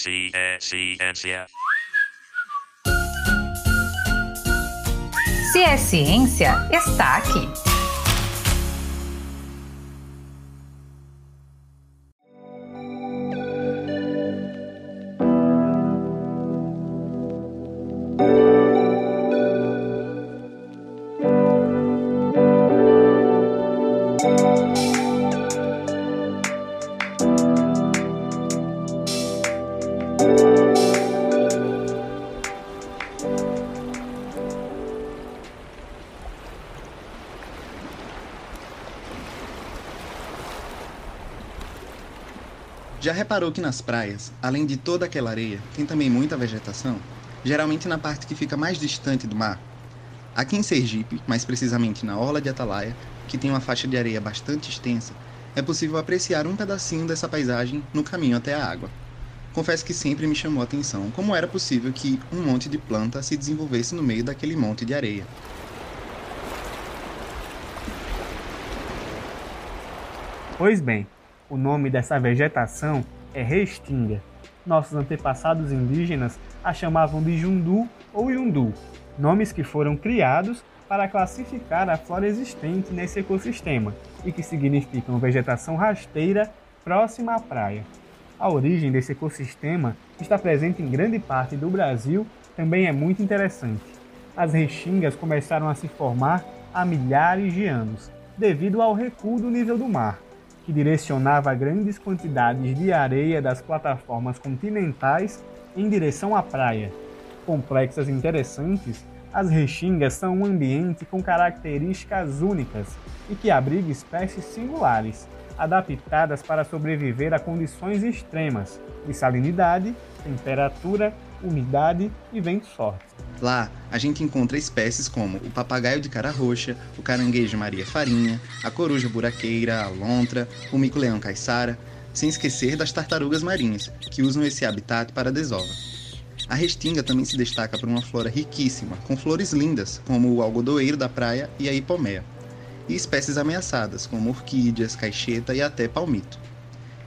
Ciência. Se é ciência, está aqui. Já reparou que nas praias, além de toda aquela areia, tem também muita vegetação? Geralmente na parte que fica mais distante do mar. Aqui em Sergipe, mais precisamente na Orla de Atalaia, que tem uma faixa de areia bastante extensa, é possível apreciar um pedacinho dessa paisagem no caminho até a água. Confesso que sempre me chamou a atenção como era possível que um monte de planta se desenvolvesse no meio daquele monte de areia. Pois bem, o nome dessa vegetação é restinga. Nossos antepassados indígenas a chamavam de jundu ou yundu, nomes que foram criados para classificar a flora existente nesse ecossistema e que significam vegetação rasteira próxima à praia. A origem desse ecossistema está presente em grande parte do Brasil, também é muito interessante. As restingas começaram a se formar há milhares de anos, devido ao recuo do nível do mar que direcionava grandes quantidades de areia das plataformas continentais em direção à praia. Complexas e interessantes, as restingas são um ambiente com características únicas e que abriga espécies singulares, adaptadas para sobreviver a condições extremas de salinidade, temperatura, umidade e ventos fortes. Lá, a gente encontra espécies como o papagaio de cara roxa, o caranguejo Maria Farinha, a coruja buraqueira, a lontra, o mico-leão caiçara, sem esquecer das tartarugas marinhas, que usam esse habitat para a desova. A restinga também se destaca por uma flora riquíssima, com flores lindas, como o algodoeiro da praia e a hipomea, e espécies ameaçadas, como orquídeas, caixeta e até palmito.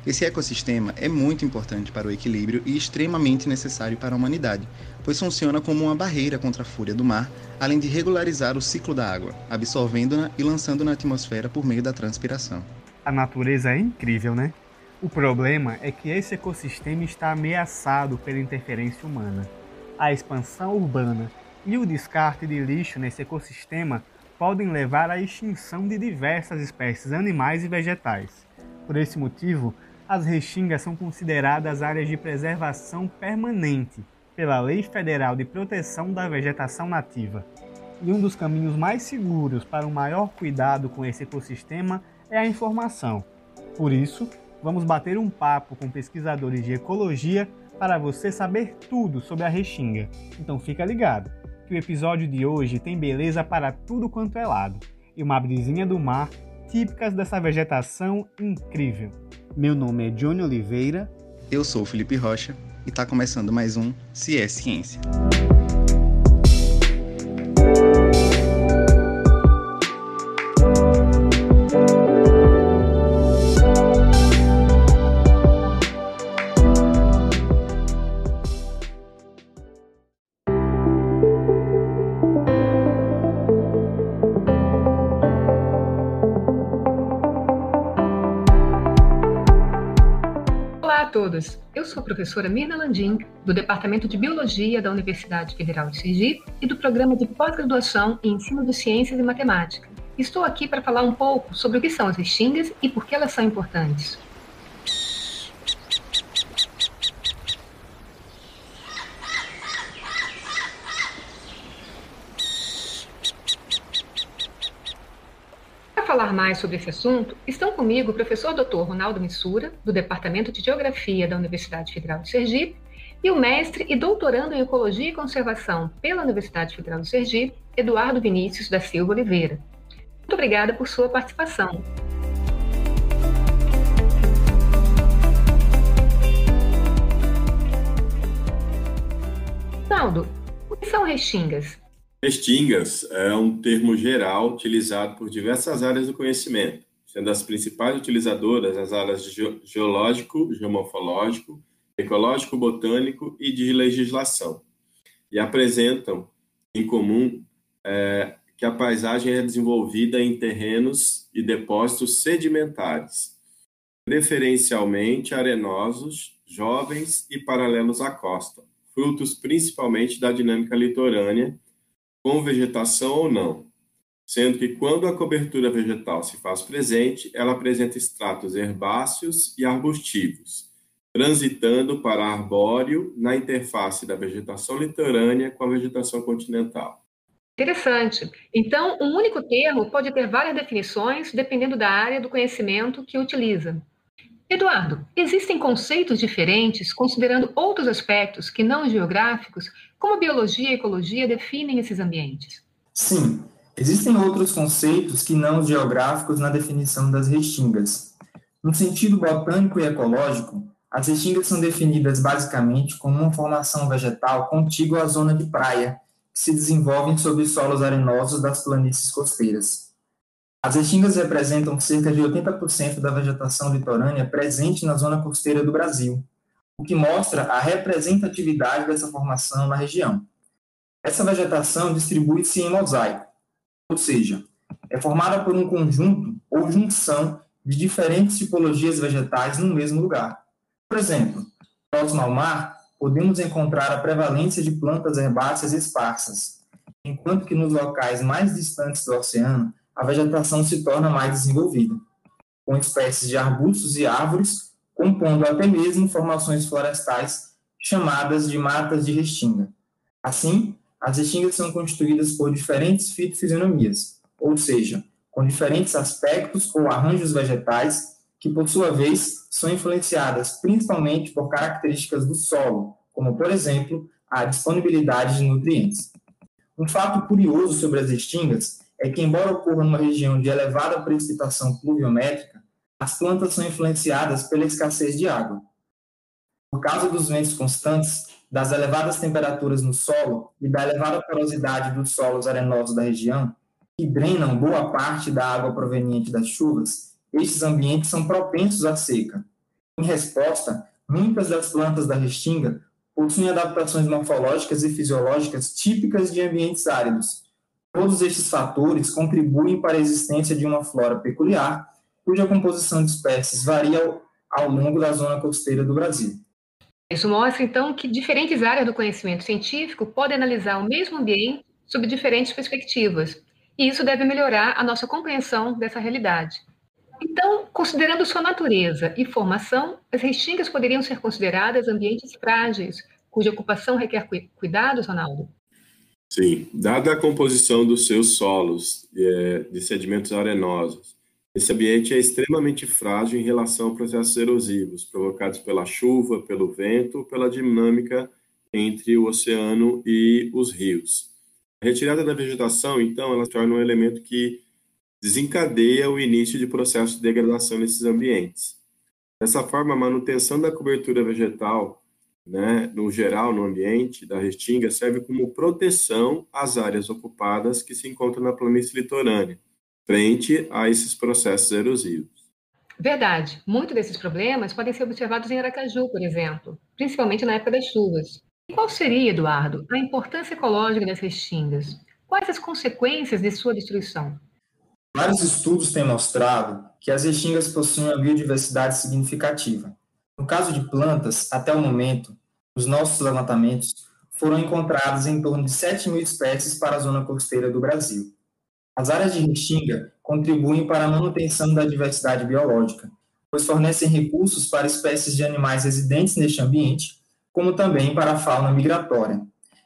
Esse ecossistema é muito importante para o equilíbrio e extremamente necessário para a humanidade, pois funciona como uma barreira contra a fúria do mar, além de regularizar o ciclo da água, absorvendo-na e lançando na atmosfera por meio da transpiração. A natureza é incrível, né? O problema é que esse ecossistema está ameaçado pela interferência humana. A expansão urbana e o descarte de lixo nesse ecossistema podem levar à extinção de diversas espécies animais e vegetais. Por esse motivo, as restingas são consideradas áreas de preservação permanente pela Lei Federal de Proteção da Vegetação Nativa. E um dos caminhos mais seguros para um maior cuidado com esse ecossistema é a informação. Por isso, vamos bater um papo com pesquisadores de ecologia para você saber tudo sobre a restinga. Então fica ligado, que o episódio de hoje tem beleza para tudo quanto é lado e uma brisinha do mar típicas dessa vegetação incrível. Meu nome é Johnny Oliveira. Eu sou Felipe Rocha e está começando mais um Se é Ciência. Eu sou a professora Mirna Landim, do Departamento de Biologia da Universidade Federal de Sergipe e do Programa de Pós-Graduação em Ensino de Ciências e Matemática. Estou aqui para falar um pouco sobre o que são as restingas e por que elas são importantes. Falar mais sobre esse assunto, estão comigo o professor Dr. Ronaldo Missura, do Departamento de Geografia da Universidade Federal de Sergipe, e o mestre e doutorando em Ecologia e Conservação pela Universidade Federal de Sergipe, Eduardo Vinícius da Silva Oliveira. Muito obrigada por sua participação. Ronaldo, o que são restingas? Restingas é um termo geral utilizado por diversas áreas do conhecimento, sendo as principais utilizadoras as áreas de geológico, geomorfológico, ecológico, botânico e de legislação. E apresentam em comum é, que a paisagem é desenvolvida em terrenos e depósitos sedimentares, preferencialmente arenosos, jovens e paralelos à costa, frutos principalmente da dinâmica litorânea, com vegetação ou não, sendo que quando a cobertura vegetal se faz presente, ela apresenta estratos herbáceos e arbustivos, transitando para arbóreo na interface da vegetação litorânea com a vegetação continental. Interessante. Então, um único termo pode ter várias definições dependendo da área do conhecimento que utiliza. Eduardo, existem conceitos diferentes considerando outros aspectos que não geográficos, como biologia e ecologia definem esses ambientes? Sim, existem outros conceitos que não geográficos na definição das restingas. No sentido botânico e ecológico, as restingas são definidas basicamente como uma formação vegetal contígua à zona de praia, que se desenvolvem sobre solos arenosos das planícies costeiras. As restingas representam cerca de 80% da vegetação litorânea presente na zona costeira do Brasil, o que mostra a representatividade dessa formação na região. Essa vegetação distribui-se em mosaico, ou seja, é formada por um conjunto ou junção de diferentes tipologias vegetais no mesmo lugar. Por exemplo, próximo ao mar, podemos encontrar a prevalência de plantas herbáceas esparsas, enquanto que nos locais mais distantes do oceano, a vegetação se torna mais desenvolvida, com espécies de arbustos e árvores, compondo até mesmo formações florestais chamadas de matas de restinga. Assim, as restingas são constituídas por diferentes fitofisionomias, ou seja, com diferentes aspectos ou arranjos vegetais que, por sua vez, são influenciadas principalmente por características do solo, como, por exemplo, a disponibilidade de nutrientes. Um fato curioso sobre as restingas é que, embora ocorra numa região de elevada precipitação pluviométrica, as plantas são influenciadas pela escassez de água. Por causa dos ventos constantes, das elevadas temperaturas no solo e da elevada porosidade dos solos arenosos da região, que drenam boa parte da água proveniente das chuvas, estes ambientes são propensos à seca. Em resposta, muitas das plantas da restinga possuem adaptações morfológicas e fisiológicas típicas de ambientes áridos. Todos estes fatores contribuem para a existência de uma flora peculiar, cuja composição de espécies varia ao longo da zona costeira do Brasil. Isso mostra, então, que diferentes áreas do conhecimento científico podem analisar o mesmo ambiente sob diferentes perspectivas, e isso deve melhorar a nossa compreensão dessa realidade. Então, considerando sua natureza e formação, as restingas poderiam ser consideradas ambientes frágeis, cuja ocupação requer cuidados, Ronaldo? Sim, dada a composição dos seus solos é, de sedimentos arenosos, esse ambiente é extremamente frágil em relação a processos erosivos provocados pela chuva, pelo vento, pela dinâmica entre o oceano e os rios. A retirada da vegetação, então, ela torna um elemento que desencadeia o início de processo de degradação nesses ambientes. Dessa forma, a manutenção da cobertura vegetal, né, no geral, no ambiente da restinga, serve como proteção às áreas ocupadas que se encontram na planície litorânea, frente a esses processos erosivos. Verdade. Muitos desses problemas podem ser observados em Aracaju, por exemplo, principalmente na época das chuvas. E qual seria, Eduardo, a importância ecológica das restingas? Quais as consequências de sua destruição? Vários estudos têm mostrado que as restingas possuem uma biodiversidade significativa. No caso de plantas, até o momento, os nossos levantamentos foram encontrados em torno de 7 mil espécies para a zona costeira do Brasil. As áreas de restinga contribuem para a manutenção da diversidade biológica, pois fornecem recursos para espécies de animais residentes neste ambiente, como também para a fauna migratória.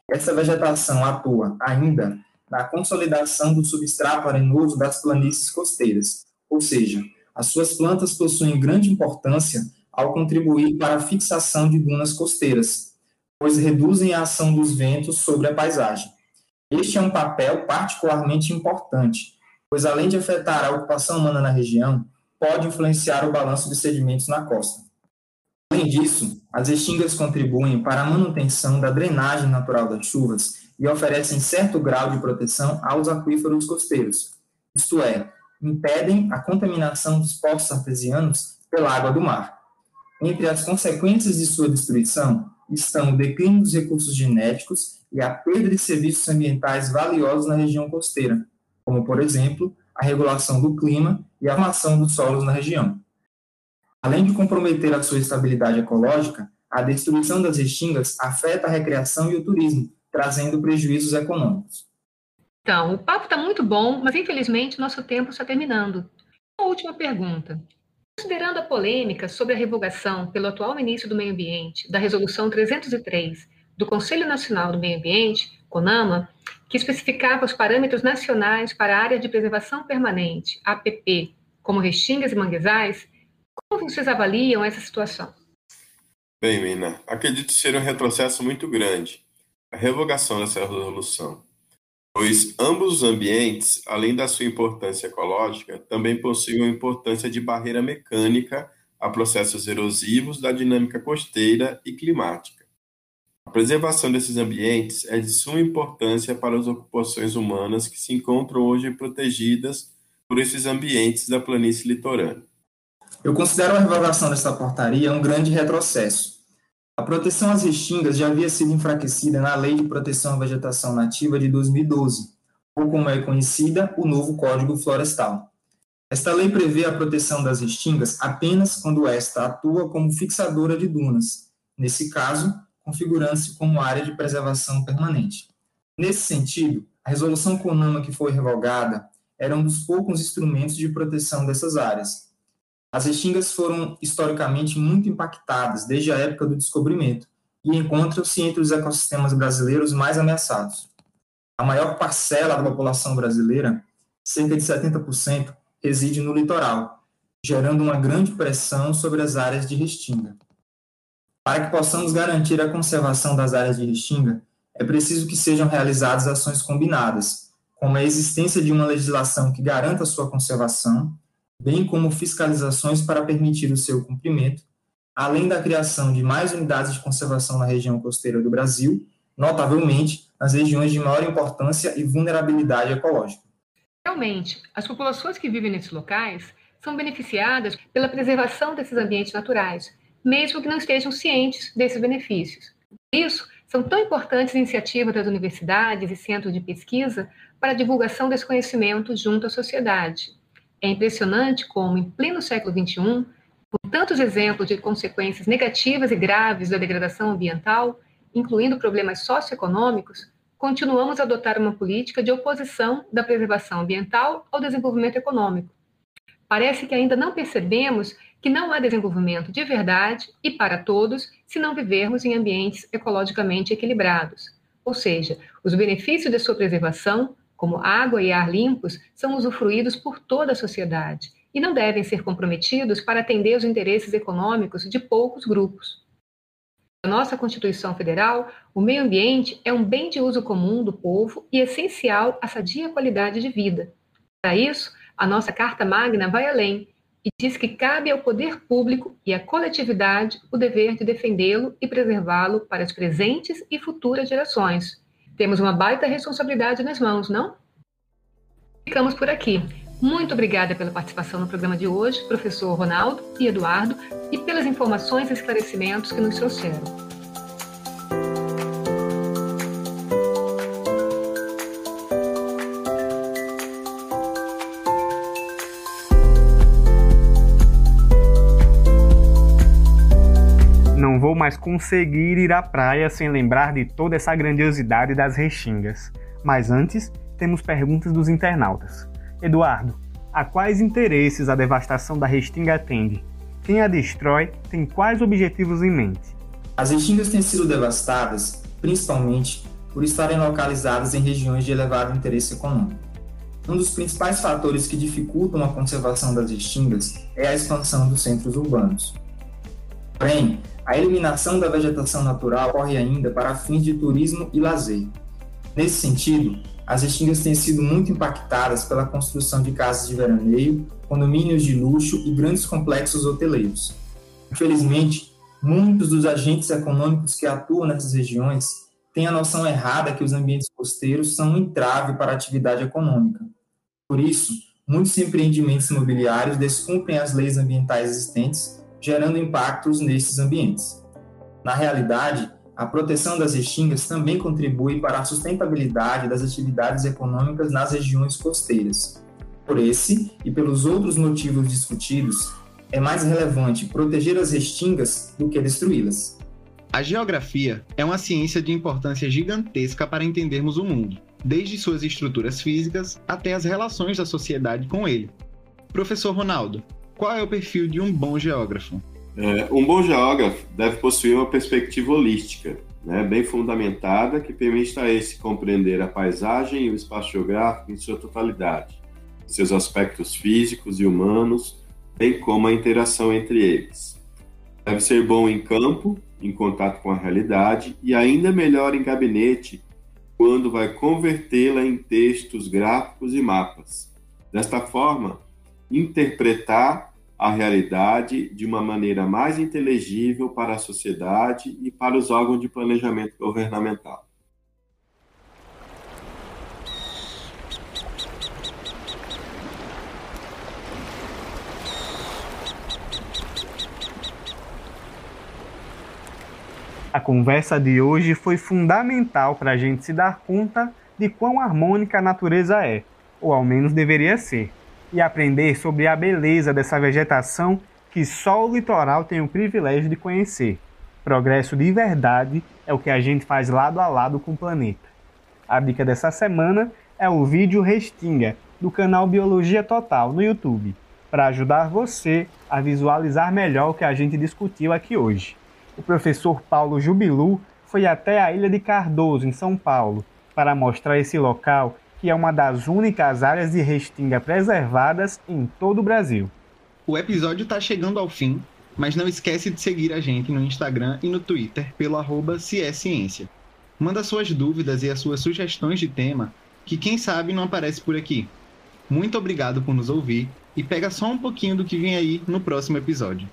Essa vegetação atua ainda na consolidação do substrato arenoso das planícies costeiras, ou seja, as suas plantas possuem grande importância ao contribuir para a fixação de dunas costeiras, pois reduzem a ação dos ventos sobre a paisagem. Este é um papel particularmente importante, pois além de afetar a ocupação humana na região, pode influenciar o balanço de sedimentos na costa. Além disso, as extingas contribuem para a manutenção da drenagem natural das chuvas e oferecem certo grau de proteção aos aquíferos costeiros, isto é, impedem a contaminação dos poços artesianos pela água do mar. Entre as consequências de sua destruição estão o declínio dos recursos genéticos e a perda de serviços ambientais valiosos na região costeira, como, por exemplo, a regulação do clima e a formação dos solos na região. Além de comprometer a sua estabilidade ecológica, a destruição das restingas afeta a recreação e o turismo, trazendo prejuízos econômicos. Então, o papo está muito bom, mas infelizmente nosso tempo está terminando. Uma última pergunta. Considerando a polêmica sobre a revogação pelo atual ministro do Meio Ambiente da Resolução 303 do Conselho Nacional do Meio Ambiente, CONAMA, que especificava os parâmetros nacionais para a área de preservação permanente, APP, como restingas e manguezais, como vocês avaliam essa situação? Bem, Mina, acredito ser um retrocesso muito grande a revogação dessa resolução, pois ambos os ambientes, além da sua importância ecológica, também possuem uma importância de barreira mecânica a processos erosivos da dinâmica costeira e climática. A preservação desses ambientes é de suma importância para as ocupações humanas que se encontram hoje protegidas por esses ambientes da planície litorânea. Eu considero a revogação dessa portaria um grande retrocesso. A proteção às restingas já havia sido enfraquecida na Lei de Proteção à Vegetação Nativa de 2012, ou como é conhecida, o novo Código Florestal. Esta lei prevê a proteção das restingas apenas quando esta atua como fixadora de dunas, nesse caso, configurando-se como área de preservação permanente. Nesse sentido, a resolução CONAMA que foi revogada era um dos poucos instrumentos de proteção dessas áreas, as restingas foram historicamente muito impactadas desde a época do descobrimento e encontram-se entre os ecossistemas brasileiros mais ameaçados. A maior parcela da população brasileira, cerca de 70%, reside no litoral, gerando uma grande pressão sobre as áreas de restinga. Para que possamos garantir a conservação das áreas de restinga, é preciso que sejam realizadas ações combinadas, como a existência de uma legislação que garanta sua conservação bem como fiscalizações para permitir o seu cumprimento, além da criação de mais unidades de conservação na região costeira do Brasil, notavelmente nas regiões de maior importância e vulnerabilidade ecológica. Realmente, as populações que vivem nesses locais são beneficiadas pela preservação desses ambientes naturais, mesmo que não estejam cientes desses benefícios. Por isso, são tão importantes iniciativas das universidades e centros de pesquisa para a divulgação desse conhecimento junto à sociedade. É impressionante como, em pleno século XXI, com tantos exemplos de consequências negativas e graves da degradação ambiental, incluindo problemas socioeconômicos, continuamos a adotar uma política de oposição da preservação ambiental ao desenvolvimento econômico. Parece que ainda não percebemos que não há desenvolvimento de verdade e para todos se não vivermos em ambientes ecologicamente equilibrados. Ou seja, os benefícios de sua preservação como água e ar limpos, são usufruídos por toda a sociedade e não devem ser comprometidos para atender os interesses econômicos de poucos grupos. Na nossa Constituição Federal, o meio ambiente é um bem de uso comum do povo e essencial à sadia qualidade de vida. Para isso, a nossa Carta Magna vai além e diz que cabe ao poder público e à coletividade o dever de defendê-lo e preservá-lo para as presentes e futuras gerações, temos uma baita responsabilidade nas mãos, não? Ficamos por aqui. Muito obrigada pela participação no programa de hoje, professor Ronaldo e Eduardo, e pelas informações e esclarecimentos que nos trouxeram. Mais conseguir ir à praia sem lembrar de toda essa grandiosidade das restingas. Mas antes, temos perguntas dos internautas. Eduardo, a quais interesses a devastação da restinga atende? Quem a destrói tem quais objetivos em mente? As restingas têm sido devastadas, principalmente por estarem localizadas em regiões de elevado interesse econômico. Um dos principais fatores que dificultam a conservação das restingas é a expansão dos centros urbanos. Porém, a eliminação da vegetação natural ocorre ainda para fins de turismo e lazer. Nesse sentido, as restingas têm sido muito impactadas pela construção de casas de veraneio, condomínios de luxo e grandes complexos hoteleiros. Infelizmente, muitos dos agentes econômicos que atuam nessas regiões têm a noção errada que os ambientes costeiros são um entrave para a atividade econômica. Por isso, muitos empreendimentos imobiliários descumprem as leis ambientais existentes gerando impactos nesses ambientes. Na realidade, a proteção das restingas também contribui para a sustentabilidade das atividades econômicas nas regiões costeiras. Por esse e pelos outros motivos discutidos, é mais relevante proteger as restingas do que destruí-las. A geografia é uma ciência de importância gigantesca para entendermos o mundo, desde suas estruturas físicas até as relações da sociedade com ele. Professor Ronaldo, qual é o perfil de um bom geógrafo? É, um bom geógrafo deve possuir uma perspectiva holística, né, bem fundamentada, que permita a esse compreender a paisagem e o espaço geográfico em sua totalidade, seus aspectos físicos e humanos, bem como a interação entre eles. Deve ser bom em campo, em contato com a realidade e ainda melhor em gabinete, quando vai convertê-la em textos gráficos e mapas. Desta forma, interpretar a realidade de uma maneira mais inteligível para a sociedade e para os órgãos de planejamento governamental. A conversa de hoje foi fundamental para a gente se dar conta de quão harmônica a natureza é, ou ao menos deveria ser e aprender sobre a beleza dessa vegetação que só o litoral tem o privilégio de conhecer. Progresso de verdade é o que a gente faz lado a lado com o planeta. A dica dessa semana é o vídeo Restinga, do canal Biologia Total no YouTube, para ajudar você a visualizar melhor o que a gente discutiu aqui hoje. O professor Paulo Jubilu foi até a Ilha de Cardoso, em São Paulo, para mostrar esse local que é uma das únicas áreas de restinga preservadas em todo o Brasil. O episódio está chegando ao fim, mas não esquece de seguir a gente no Instagram e no Twitter pelo arroba Ciência. Manda suas dúvidas e as suas sugestões de tema, que quem sabe não aparece por aqui. Muito obrigado por nos ouvir e pega só um pouquinho do que vem aí no próximo episódio.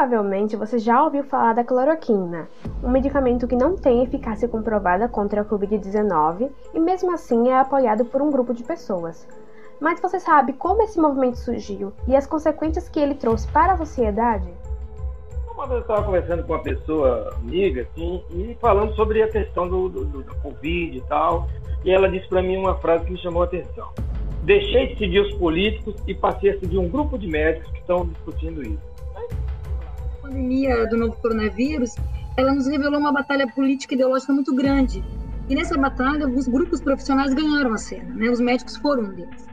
Provavelmente você já ouviu falar da cloroquina, um medicamento que não tem eficácia comprovada contra a Covid-19 e mesmo assim é apoiado por um grupo de pessoas. Mas você sabe como esse movimento surgiu e as consequências que ele trouxe para a sociedade? Uma vez eu estava conversando com uma pessoa amiga assim, e falando sobre a questão do, do, do da Covid e tal, e ela disse para mim uma frase que me chamou a atenção. Deixei de seguir os políticos e passei a seguir um grupo de médicos que estão discutindo isso pandemia do novo coronavírus, ela nos revelou uma batalha política e ideológica muito grande. E nessa batalha, os grupos profissionais ganharam a cena, né? Os médicos foram um deles.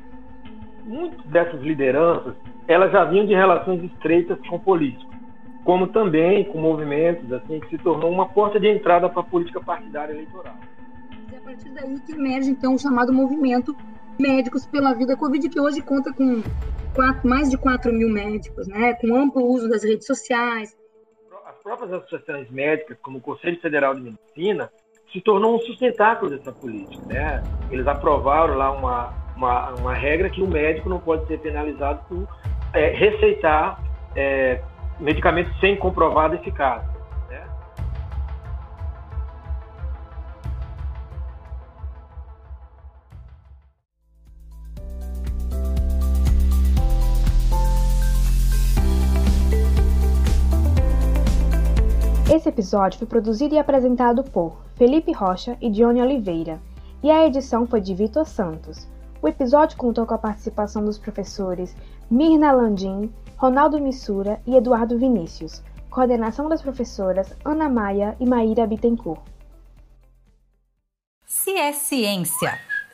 Muitas dessas lideranças, elas já vinham de relações estreitas com políticos, como também com movimentos, assim, que se tornou uma porta de entrada para a política partidária eleitoral. E é a partir daí que emerge, então, o chamado movimento Médicos pela Vida Covid, que hoje conta com quatro, mais de 4 mil médicos, né, com amplo uso das redes sociais. As próprias associações médicas, como o Conselho Federal de Medicina, se tornou um sustentáculo dessa política. Né? Eles aprovaram lá uma, uma, uma regra que o médico não pode ser penalizado por é, receitar é, medicamentos sem comprovada eficácia. Esse episódio foi produzido e apresentado por Felipe Rocha e Johnny Oliveira, e a edição foi de Vitor Santos. O episódio contou com a participação dos professores Mirna Landim, Ronaldo Missura e Eduardo Vinícius, coordenação das professoras Ana Maia e Maíra Bittencourt. Se é ciência